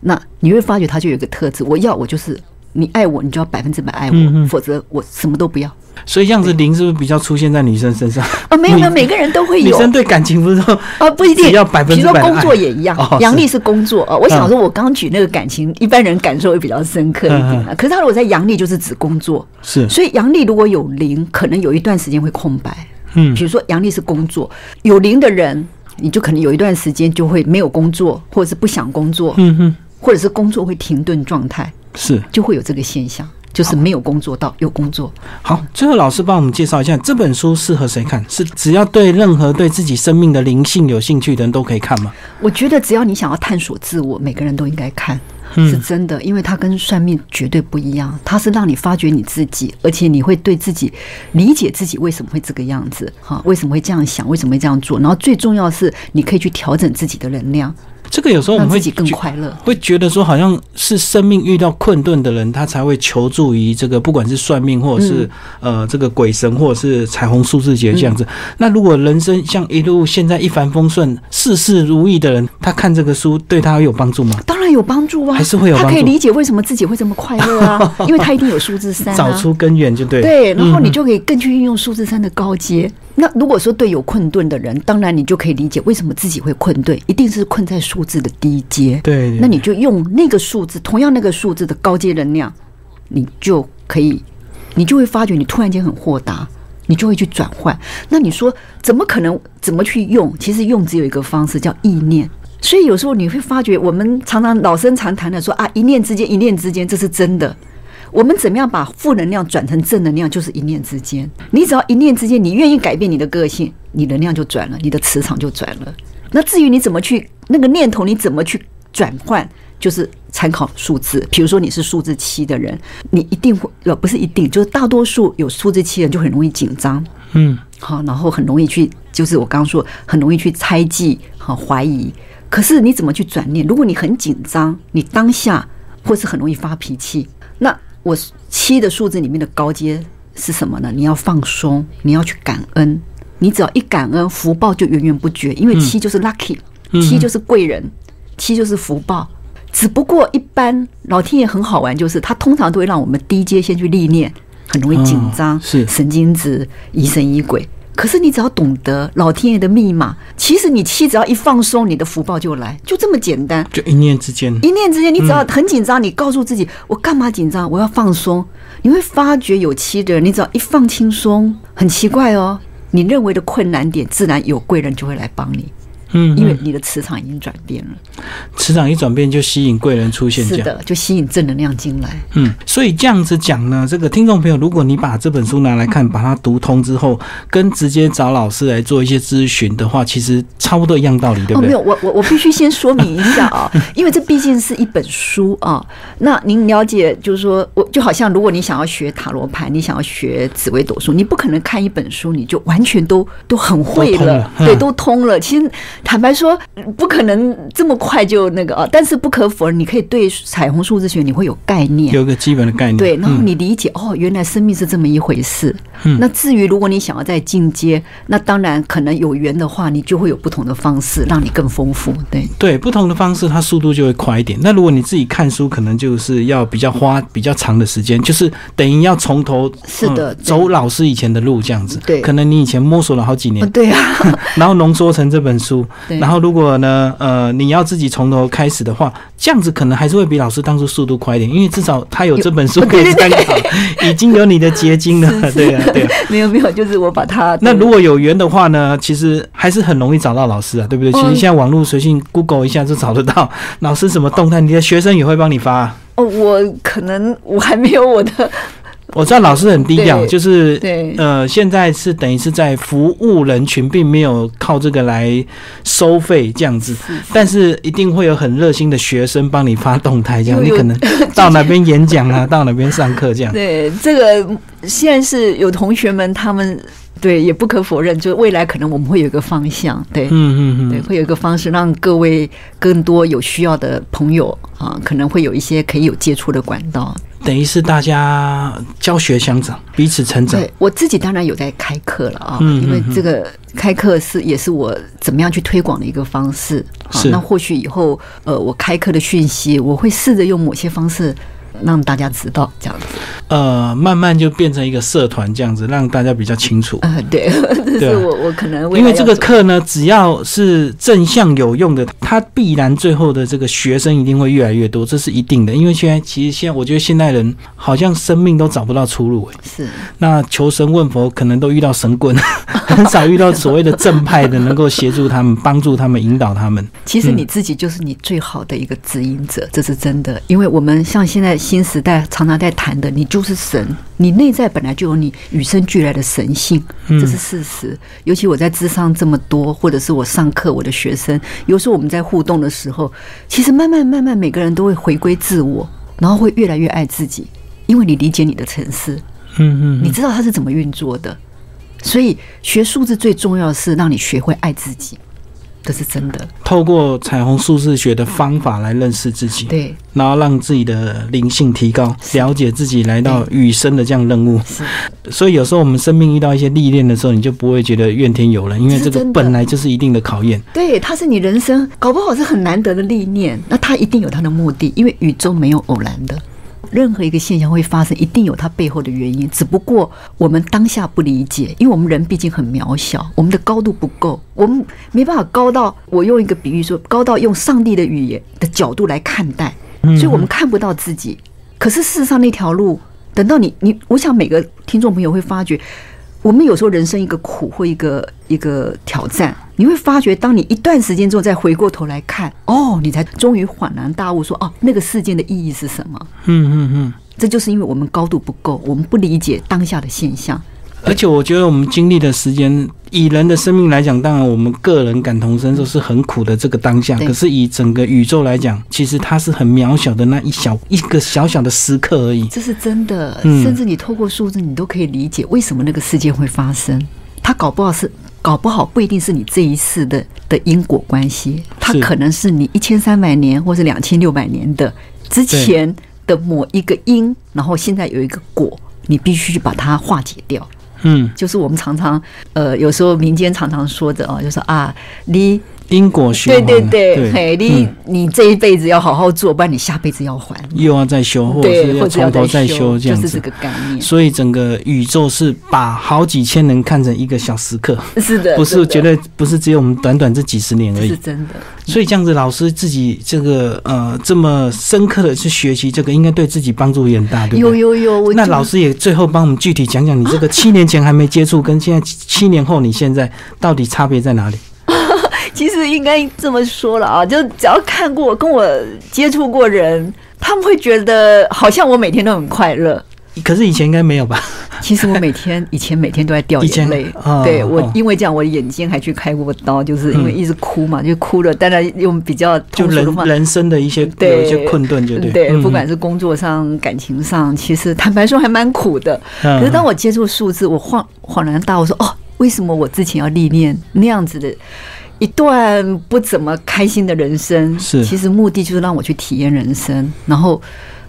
Speaker 2: 那你会发觉它就有一个特质，我要我就是你爱我，你就要百分之百爱我，否则我什么都不要。
Speaker 1: 所以这样子零是不是比较出现在女生身上？
Speaker 2: 啊，没有没有，每个人都会有女。
Speaker 1: 生对感情不是说
Speaker 2: 啊，不一定，
Speaker 1: 要百分
Speaker 2: 比如说工作也一样阳历是工作啊。我想
Speaker 1: 嗯
Speaker 2: 说，我刚举那个感情，一般人感受会比较深刻一点啊。可是他如果在阳历，就是指工作，
Speaker 1: 是
Speaker 2: 所以阳历如果有零，可能有一段时间会空白。
Speaker 1: 嗯
Speaker 2: 比如说阳历是工作，有零的人，你就可能有一段时间就会没有工作，或者是不想工作，
Speaker 1: 嗯哼
Speaker 2: 或者是工作会停顿状态，
Speaker 1: 是
Speaker 2: 就会有这个现象，就是没有工作到有工作。
Speaker 1: 好。最后老师帮我们介绍一下这本书适合谁看？是只要对任何对自己生命的灵性有兴趣的人都可以看吗？
Speaker 2: 我觉得只要你想要探索自我，每个人都应该看。
Speaker 1: 嗯
Speaker 2: 是真的，因为它跟算命绝对不一样，它是让你发掘你自己，而且你会对自己理解自己为什么会这个样子，哈，为什么会这样想，为什么会这样做，然后最重要的是，你可以去调整自己的能量，
Speaker 1: 这个有时候我们会
Speaker 2: 自己更快乐。
Speaker 1: 会觉得说，好像是生命遇到困顿的人，他才会求助于这个，不管是算命，或者是、
Speaker 2: 嗯
Speaker 1: 呃这个鬼神，或者是彩虹数字节这样子。那如果人生像一路现在一帆风顺、事事如意的人，他看这个书对他有帮助吗？
Speaker 2: 当然有帮助啊，
Speaker 1: 还是会有帮助
Speaker 2: 他可以理解为什么自己会这么快乐啊，因为他一定有数字三
Speaker 1: 找
Speaker 2: 啊。
Speaker 1: 出根源就对了。
Speaker 2: 对，然后你
Speaker 1: 嗯
Speaker 2: 就可以更去运用数字三的高阶。那如果说对有困顿的人，当然你就可以理解为什么自己会困顿，一定是困在数字的低阶。
Speaker 1: 对对
Speaker 2: 那你就用那个数字，同样那个数字的高阶能量，你就可以，你就会发觉你突然间很豁达，你就会去转换。那你说怎么可能怎么去用？其实用只有一个方式，叫意念。所以有时候你会发觉，我们常常老生常谈的说啊，一念之间，一念之间，这是真的。我们怎么样把负能量转成正能量，就是一念之间。你只要一念之间，你愿意改变你的个性，你能量就转了，你的磁场就转了。那至于你怎么去那个念头，你怎么去转换，就是参考数字。比如说你是数字七的人，你一定会呃不是一定，就是大多数有数字七的人就很容易紧张，
Speaker 1: 嗯，
Speaker 2: 好，然后很容易去，就是我刚刚说，很容易去猜忌，和怀疑。可是你怎么去转念？如果你很紧张，你当下或是很容易发脾气，那我七的数字里面的高阶是什么呢？你要放松，你要去感恩。你只要一感恩，福报就源源不绝，因为七就是 lucky，、七就是贵人，七就是福报。只不过一般老天爷很好玩，就是他通常都会让我们低阶先去历练，很容易紧张，
Speaker 1: 是
Speaker 2: 神经质、疑神疑鬼。可是你只要懂得老天爷的密码，其实你气只要一放松，你的福报就来，就这么简单。
Speaker 1: 就一念之间，
Speaker 2: 一念之间，你只要很紧张，你告诉自己，我干嘛紧张？我要放松。你会发觉有气的人，你只要一放轻松，很奇怪哦，你认为的困难点，自然有贵人就会来帮你。
Speaker 1: 嗯，
Speaker 2: 因为你的磁场已经转变了，
Speaker 1: 磁场一转变就吸引贵人出现，
Speaker 2: 是的，就吸引正能量进来。
Speaker 1: 嗯，所以这样子讲呢，这个听众朋友，如果你把这本书拿来看，把它读通之后，跟直接找老师来做一些咨询的话，其实差不多一样道理，对不对？
Speaker 2: 哦，没有，我我我必须先说明一下啊，因为这毕竟是一本书啊。那您了解，就是说我就好像如果你想要学塔罗牌，你想要学紫微斗数，你不可能看一本书你就完全都都很会了，对，都通了。其实。坦白说，不可能这么快就那个啊！但是不可否认，你可以对彩虹数字学你会有概念，
Speaker 1: 有个基本的概念。
Speaker 2: 对，然后你理解哦，原来生命是这么一回事。
Speaker 1: 嗯，
Speaker 2: 那至于如果你想要再进阶，那当然可能有缘的话，你就会有不同的方式让你更丰富。对
Speaker 1: 对，不同的方式，它速度就会快一点。那如果你自己看书，可能就是要比较花比较长的时间，就是等于要从头
Speaker 2: 是的
Speaker 1: 走老师以前的路这样子。
Speaker 2: 对，
Speaker 1: 可能你以前摸索了好几年。
Speaker 2: 对啊，
Speaker 1: 然后浓缩成这本书。然后，如果呢，呃，你要自己从头开始的话，这样子可能还是会比老师当初速度快一点，因为至少他有这本书 可以参考，已经有你的结晶了，对啊，对啊。
Speaker 2: 没有没有，就是我把它。
Speaker 1: 那如果有缘的话呢，其实还是很容易找到老师啊，对不对？其实现在网络随性 Google 一下就找得到老师什么动态，你的学生也会帮你发。
Speaker 2: 哦，我可能我还没有我的。
Speaker 1: 我知道老师很低调，就是呃，现在是等于是在服务人群，并没有靠这个来收费这样子，但是一定会有很热心的学生帮你发动态，这样你可能 到哪边演讲啊，到哪边上课这样。
Speaker 2: 对，这个现在是有同学们他们。对，也不可否认，就未来可能我们会有一个方向，对，
Speaker 1: 嗯嗯嗯，
Speaker 2: 对，会有一个方式让各位更多有需要的朋友啊，可能会有一些可以有接触的管道，
Speaker 1: 等于是大家教学相长，彼此成长。
Speaker 2: 对我自己当然有在开课了啊，因为这个开课是也是我怎么样去推广的一个方式。
Speaker 1: 是，
Speaker 2: 那或许以后呃，我开课的讯息，我会试着用某些方式。让大家知道这样子，
Speaker 1: 呃，慢慢就变成一个社团这样子，让大家比较清楚。
Speaker 2: 呃，对，这是我我可能
Speaker 1: 因为这个课呢，只要是正向有用的，它必然最后的这个学生一定会越来越多，这是一定的。因为现在其实现在我觉得现代人好像生命都找不到出路，哎，
Speaker 2: 是。
Speaker 1: 那求神问佛，可能都遇到神棍，很少遇到所谓的正派的能够协助他们、帮助他们、引导他们。
Speaker 2: 其实你自己就是你最好的一个指引者，这是真的。因为我们像现在。新时代常常在谈的，你就是神，你内在本来就有你与生俱来的神性，这是事实。尤其我在智商这么多，或者是我上课，我的学生，有时候我们在互动的时候，其实慢慢慢慢，每个人都会回归自我，然后会越来越爱自己，因为你理解你的城市，
Speaker 1: 嗯嗯，
Speaker 2: 你知道它是怎么运作的，所以学数字最重要的是让你学会爱自己。这是真的。
Speaker 1: 透过彩虹数字学的方法来认识自己，
Speaker 2: 对，
Speaker 1: 然后让自己的灵性提高，了解自己来到余生的这样任务。
Speaker 2: 是，
Speaker 1: 所以有时候我们生命遇到一些历练的时候，你就不会觉得怨天尤人，因为这个本来就是一定的考验。
Speaker 2: 对，它是你人生搞不好是很难得的历练，那它一定有它的目的，因为宇宙没有偶然的。任何一个现象会发生，一定有它背后的原因，只不过我们当下不理解，因为我们人毕竟很渺小，我们的高度不够，我们没办法高到我用一个比喻说，高到用上帝的语言的角度来看待，所以我们看不到自己。可是事实上，那条路等到你你，我想每个听众朋友会发觉。我们有时候人生一个苦或一个一个挑战，你会发觉，当你一段时间之后再回过头来看，哦，你才终于恍然大悟，说，哦，那个事件的意义是什么？
Speaker 1: 嗯嗯嗯，
Speaker 2: 这就是因为我们高度不够，我们不理解当下的现象。
Speaker 1: 而且我觉得我们经历的时间，以人的生命来讲，当然我们个人感同身受是很苦的这个当下。可是以整个宇宙来讲，其实它是很渺小的那一小一个小小的时刻而已。
Speaker 2: 这是真的，甚至你透过数字，你都可以理解为什么那个事件会发生。它搞不好是搞不好不一定是你这一世的的因果关系，它可能是你一千三百年或是两千六百年的之前的某一个因，然后现在有一个果，你必须把它化解掉。
Speaker 1: 嗯，
Speaker 2: 就是我们常常，呃，有时候民间常常说的哦，就说啊，你
Speaker 1: 因果循
Speaker 2: 对
Speaker 1: 环对。
Speaker 2: 对对，嘿，你
Speaker 1: 嗯
Speaker 2: 你这一辈子要好好做，不然你下辈子要还。
Speaker 1: 又要再修，或者要
Speaker 2: 或者要
Speaker 1: 从头再
Speaker 2: 修，
Speaker 1: 这样子
Speaker 2: 就是这。个概念。
Speaker 1: 所以整个宇宙是把好几千人看成一个小时刻，
Speaker 2: 是的，
Speaker 1: 不是绝对不是只有我们短短这几十年而已。
Speaker 2: 是真的。
Speaker 1: 所以这样子，老师自己这个呃这么深刻的去学习这个，应该对自己帮助也很大，对不
Speaker 2: 有
Speaker 1: 对？
Speaker 2: 有有，有
Speaker 1: 那老师也最后帮我们具体讲讲，你这个七年前还没接触，跟现在七七年后你现在到底差别在哪里？
Speaker 2: 其实应该这么说了啊，就只要看过跟我接触过人，他们会觉得好像我每天都很快乐。
Speaker 1: 可是以前应该没有吧？
Speaker 2: 其实我每天以前每天都在掉眼泪，
Speaker 1: 哦
Speaker 2: 对我
Speaker 1: 哦
Speaker 2: 因为这样，我眼睛还去开过刀，就是因为一直哭嘛，就哭了。当然用比较
Speaker 1: 就人人生的一些
Speaker 2: 对
Speaker 1: 有一些困顿，就对。
Speaker 2: 对，
Speaker 1: 嗯
Speaker 2: 不管是工作上、感情上，其实坦白说还蛮苦的。
Speaker 1: 嗯
Speaker 2: 可是当我接触数字，我恍恍然大悟，说哦，为什么我之前要历练那样子的一段不怎么开心的人生？
Speaker 1: 是
Speaker 2: 其实目的就是让我去体验人生。然后，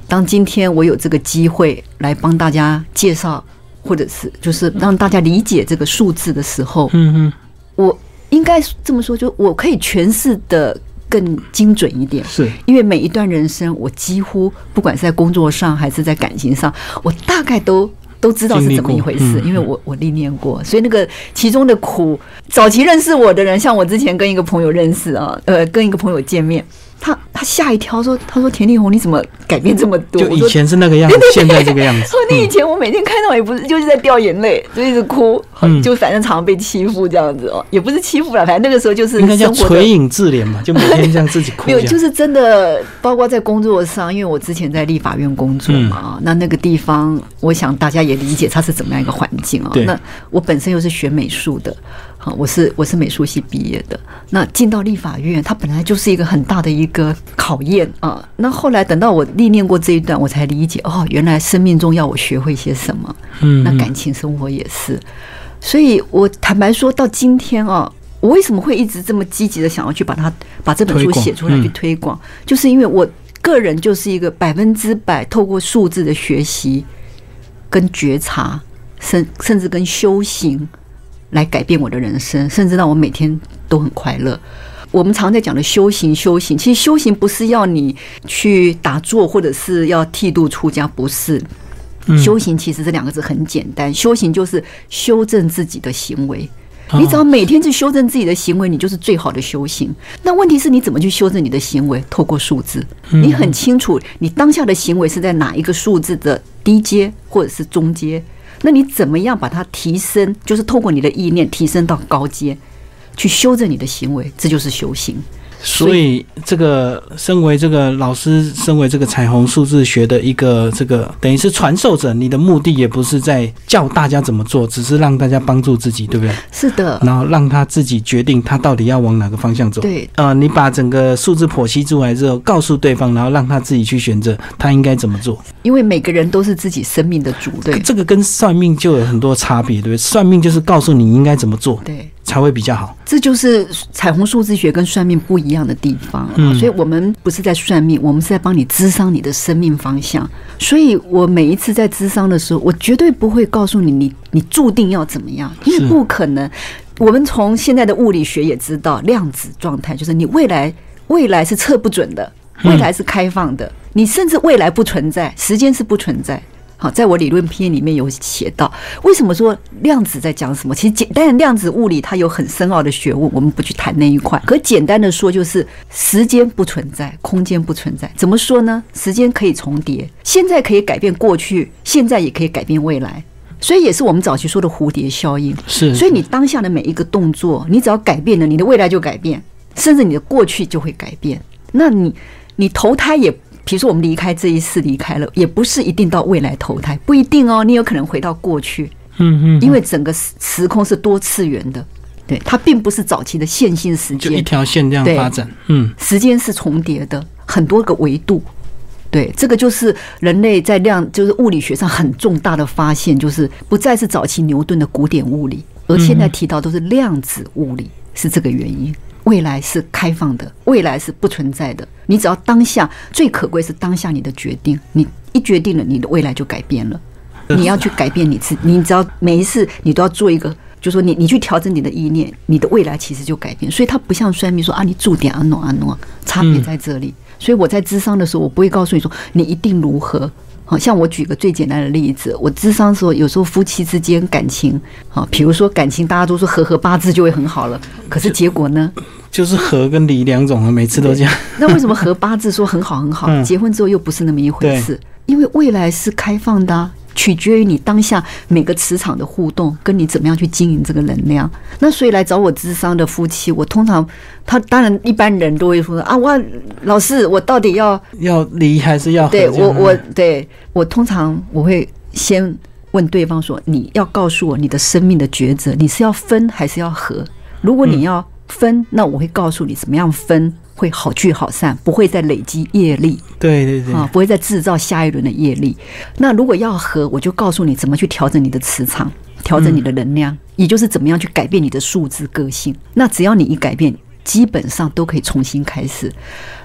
Speaker 2: 当今天我有这个机会来帮大家介绍，或者是就是让大家理解这个数字的时候，
Speaker 1: 嗯嗯，
Speaker 2: 我应该这么说，就我可以诠释的更精准一点。
Speaker 1: 是
Speaker 2: 因为每一段人生，我几乎不管是在工作上还是在感情上，我大概都都知道是怎么一回事，因为我我历练过，所以那个其中的苦，早期认识我的人，像我之前跟一个朋友认识啊，呃，跟一个朋友见面，他他吓一跳，说他说田丽红你怎么改变这么多？
Speaker 1: 就以前是那个样子，现在这个样子
Speaker 2: 说。你以前我每天看到也不是就是在掉眼泪，就一直哭，
Speaker 1: 嗯
Speaker 2: 就反正常常被欺负这样子哦，也不是欺负了，反正那个时候就是
Speaker 1: 应该叫垂影自怜嘛，就每天 这样自己哭
Speaker 2: 没有，就是真的，包括在工作上，因为我之前在立法院工作嘛，那那个地方，我想大家也理解它是怎么样一个环境啊
Speaker 1: 对。
Speaker 2: 那我本身又是学美术的，好，我是我是美术系毕业的。那进到立法院，它本来就是一个很大的一个考验啊。那后来等到我历练过这一段，我才理解哦，原来生命中要我学会些什么。
Speaker 1: 嗯，
Speaker 2: 那感情生活也是。所以我坦白说到今天啊，我为什么会一直这么积极的想要去把它把这本书写出来去
Speaker 1: 嗯
Speaker 2: 推广，就是因为我个人就是一个百分之百透过数字的学习跟觉察，甚甚至跟修行来改变我的人生，甚至让我每天都很快乐。我们常在讲的修行，修行其实修行不是要你去打坐，或者是要剃度出家，不是。
Speaker 1: 嗯
Speaker 2: 修行其实这两个字很简单，修行就是修正自己的行为。
Speaker 1: 哦
Speaker 2: 你只要每天去修正自己的行为，你就是最好的修行。那问题是你怎么去修正你的行为？透过数字，
Speaker 1: 嗯
Speaker 2: 你很清楚你当下的行为是在哪一个数字的低阶或者是中阶。那你怎么样把它提升？就是透过你的意念提升到高阶，去修正你的行为，这就是修行。
Speaker 1: 所以这个身为这个老师，身为这个彩虹数字学的一个这个等于是传授者，你的目的也不是在教大家怎么做，只是让大家帮助自己，对不对？
Speaker 2: 是的，
Speaker 1: 然后让他自己决定他到底要往哪个方向走。
Speaker 2: 对，
Speaker 1: 呃，你把整个数字剖析出来之后，告诉对方，然后让他自己去选择他应该怎么做。
Speaker 2: 因为每个人都是自己生命的主，对
Speaker 1: 这个跟算命就有很多差别，对不对？算命就是告诉你应该怎么做
Speaker 2: 对。
Speaker 1: 才会比较好。
Speaker 2: 这就是彩虹数字学跟算命不一样的地方、啊。
Speaker 1: 嗯
Speaker 2: 所以我们不是在算命，我们是在帮你支商你的生命方向。所以我每一次在支商的时候，我绝对不会告诉你你你注定要怎么样，因为不可能。我们从现在的物理学也知道，量子状态就是你未来未来是测不准的，未来是开放的，你甚至未来不存在，时间是不存在。好，在我理论篇里面有写到，为什么说量子在讲什么？其实简单的量子物理它有很深奥的学问，我们不去谈那一块。可简单的说，就是时间不存在，空间不存在。怎么说呢？时间可以重叠，现在可以改变过去，现在也可以改变未来。所以也是我们早期说的蝴蝶效应。
Speaker 1: 是，
Speaker 2: 所以你当下的每一个动作，你只要改变了，你的未来就改变，甚至你的过去就会改变。那你你投胎也，比如说我们离开这一世离开了，也不是一定到未来投胎，不一定哦，你有可能回到过去，
Speaker 1: 嗯嗯，
Speaker 2: 因为整个时时空是多次元的，对，它并不是早期的线性时
Speaker 1: 就一，条线这样发展。嗯，
Speaker 2: 时间是重叠的，很多个维度。对，这个就是人类在量，就是物理学上很重大的发现，就是不再是早期牛顿的古典物理，而现在提到都是量子物理，是这个原因。未来是开放的，未来是不存在的。你只要当下，最可贵是当下你的决定，你一决定了，你的未来就改变了。你要去改变你自，你只要每一次你都要做一个就说你你去调整你的意念，你的未来其实就改变。所以它不像算命说啊，你注点啊诺啊诺，差别在这里。所以我在智商的时候，我不会告诉你说你一定如何。好像我举个最简单的例子，我智商的时候，有时候夫妻之间感情，好，比如说感情，大家都说合合八字就会很好了，可是结果呢？
Speaker 1: 就是合跟离两种啊，每次都这样。
Speaker 2: 那为什么合八字说很好很好，结婚之后又不是那么一回事？因为未来是开放的。取决于你当下每个磁场的互动，跟你怎么样去经营这个能量。那所以来找我智商的夫妻，我通常他当然一般人都会说啊，我老师，我到底要
Speaker 1: 要离还是要
Speaker 2: 对我我对我通常我会先问对方说，你要告诉我你的生命的抉择，你是要分还是要合？如果你要分，那我会告诉你怎么样分。会好聚好散，不会再累积业力。
Speaker 1: 对对对，
Speaker 2: 啊，不会再制造下一轮的业力。那如果要和，我就告诉你怎么去调整你的磁场，调整你的能量，也就是怎么样去改变你的数字个性。那只要你一改变，基本上都可以重新开始。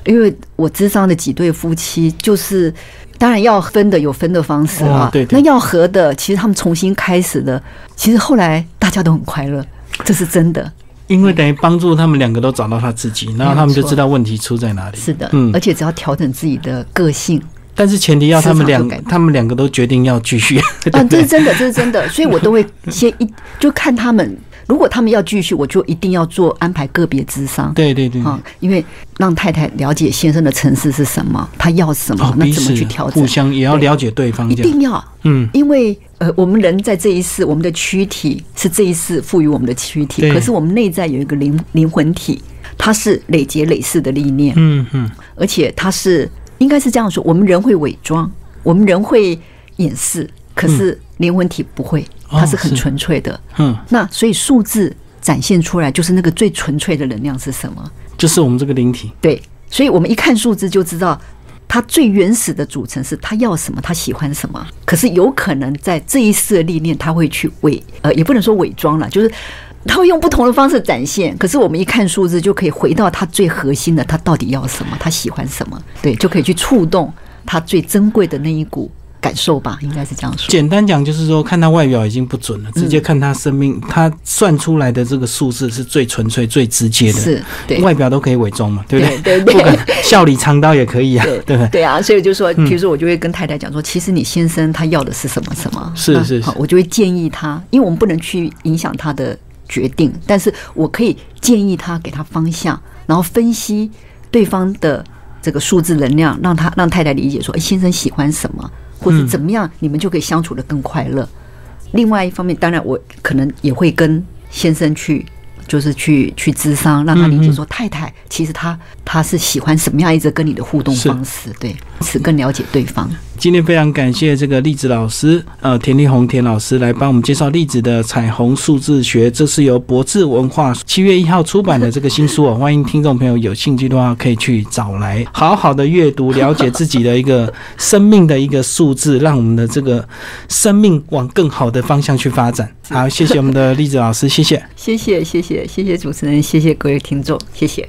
Speaker 2: 因为我智商的几对夫妻，就是当然要分的有分的方式啊，
Speaker 1: 对，
Speaker 2: 那要合的，其实他们重新开始的，其实后来大家都很快乐，这是真的。
Speaker 1: 因为等于帮助他们两个都找到他自己，然后他们就知道问题出在哪里。
Speaker 2: 是的，嗯，而且只要调整自己的个性，
Speaker 1: 但是前提要他们两他们两个都决定要继续。
Speaker 2: 啊，这是真的，这是真的，所以我都会先一就看他们。如果他们要继续，我就一定要做安排个别智商。
Speaker 1: 对对对，啊，
Speaker 2: 因为让太太了解先生的城市是什么，他要什么，那怎么去调整？
Speaker 1: 互相也要了解对方，
Speaker 2: 一定要。嗯，因为呃，我们人在这一世，我们的躯体是这一世赋予我们的躯体，可是我们内在有一个灵灵魂体，它是累劫累世的历练。嗯嗯，而且它是应该是这样说：我们人会伪装，我们人会掩饰，可是灵魂体不会。它是很纯粹的，嗯，那所以数字展现出来就是那个最纯粹的能量是什么？
Speaker 1: 就是我们这个灵体。
Speaker 2: 对，所以我们一看数字就知道，它最原始的组成是他要什么，他喜欢什么。可是有可能在这一世的历练，他会去伪，呃，也不能说伪装了，就是他会用不同的方式展现。可是我们一看数字，就可以回到他最核心的，他到底要什么，他喜欢什么，对，就可以去触动他最珍贵的那一股。感受吧，应该是这样说。
Speaker 1: 简单讲，就是说看他外表已经不准了，直接看他生命，他算出来的这个数字是最纯粹、最直接的。
Speaker 2: 是，对，
Speaker 1: 外表都可以伪装嘛，对不对？
Speaker 2: 对对对，
Speaker 1: 笑里藏刀也可以啊，对不对？
Speaker 2: 对啊，所以就说，比如说我就会跟太太讲说，其实你先生他要的是什么什么？
Speaker 1: 是是是，
Speaker 2: 我就会建议他，因为我们不能去影响他的决定，但是我可以建议他，给他方向，然后分析对方的这个数字能量，让他让太太理解说，哎，先生喜欢什么。或者怎么样，你们就可以相处的更快乐。另外一方面，当然我可能也会跟先生去。就是去去咨商，让他理解说太太其实他他是喜欢什么样一直跟你的互动方式，对，是更了解对方。
Speaker 1: 今天非常感谢这个栗子老师，呃，田立红田老师来帮我们介绍栗子的彩虹数字学，这是由博智文化七月一号出版的这个新书哦。欢迎听众朋友有兴趣的话可以去找来好好的阅读，了解自己的一个生命的一个数字，让我们的这个生命往更好的方向去发展。好，谢谢我们的栗子老师，谢谢，
Speaker 2: 谢谢，谢谢。谢谢主持人，谢谢各位听众，谢谢。